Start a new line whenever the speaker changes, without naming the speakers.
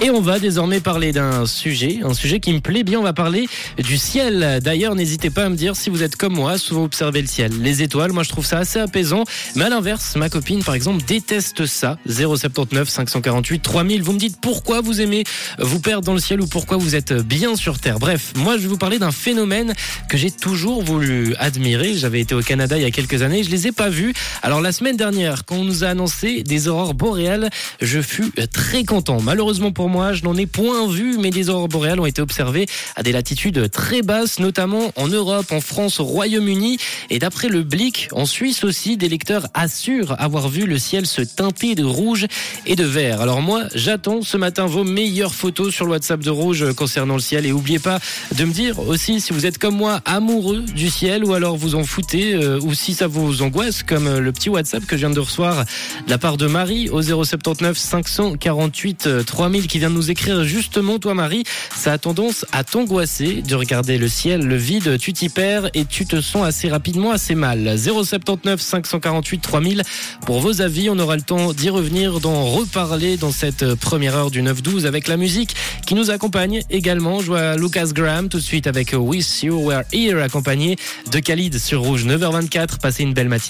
Et on va désormais parler d'un sujet, un sujet qui me plaît bien. On va parler du ciel. D'ailleurs, n'hésitez pas à me dire si vous êtes comme moi, souvent observez le ciel. Les étoiles, moi je trouve ça assez apaisant. Mais à l'inverse, ma copine par exemple déteste ça. 079 548 3000. Vous me dites pourquoi vous aimez vous perdre dans le ciel ou pourquoi vous êtes bien sur Terre. Bref, moi je vais vous parler d'un phénomène que j'ai toujours voulu admirer. J'avais été au Canada il y a quelques années, je les ai pas vus. Alors la semaine dernière, quand on nous a annoncé des aurores boréales, je fus très content. Malheureusement pour moi, je n'en ai point vu, mais des aurores boréales ont été observées à des latitudes très basses, notamment en Europe, en France, au Royaume-Uni. Et d'après le Blick, en Suisse aussi, des lecteurs assurent avoir vu le ciel se teinter de rouge et de vert. Alors moi, j'attends ce matin vos meilleures photos sur le WhatsApp de Rouge concernant le ciel. Et n'oubliez pas de me dire aussi si vous êtes comme moi amoureux du ciel ou alors vous en foutez euh, ou si ça vous angoisse comme euh, le petit WhatsApp que je viens de recevoir de la part de Marie au 079 548 3000 qui vient de nous écrire justement, toi Marie, ça a tendance à t'angoisser de regarder le ciel, le vide, tu t'y perds et tu te sens assez rapidement assez mal. 079 548 3000 pour vos avis, on aura le temps d'y revenir, d'en reparler dans cette première heure du 9-12 avec la musique qui nous accompagne également. Je vois Lucas Graham tout de suite avec With You We're Here accompagné de Khalid sur Rouge 9h24. Passez une belle matinée.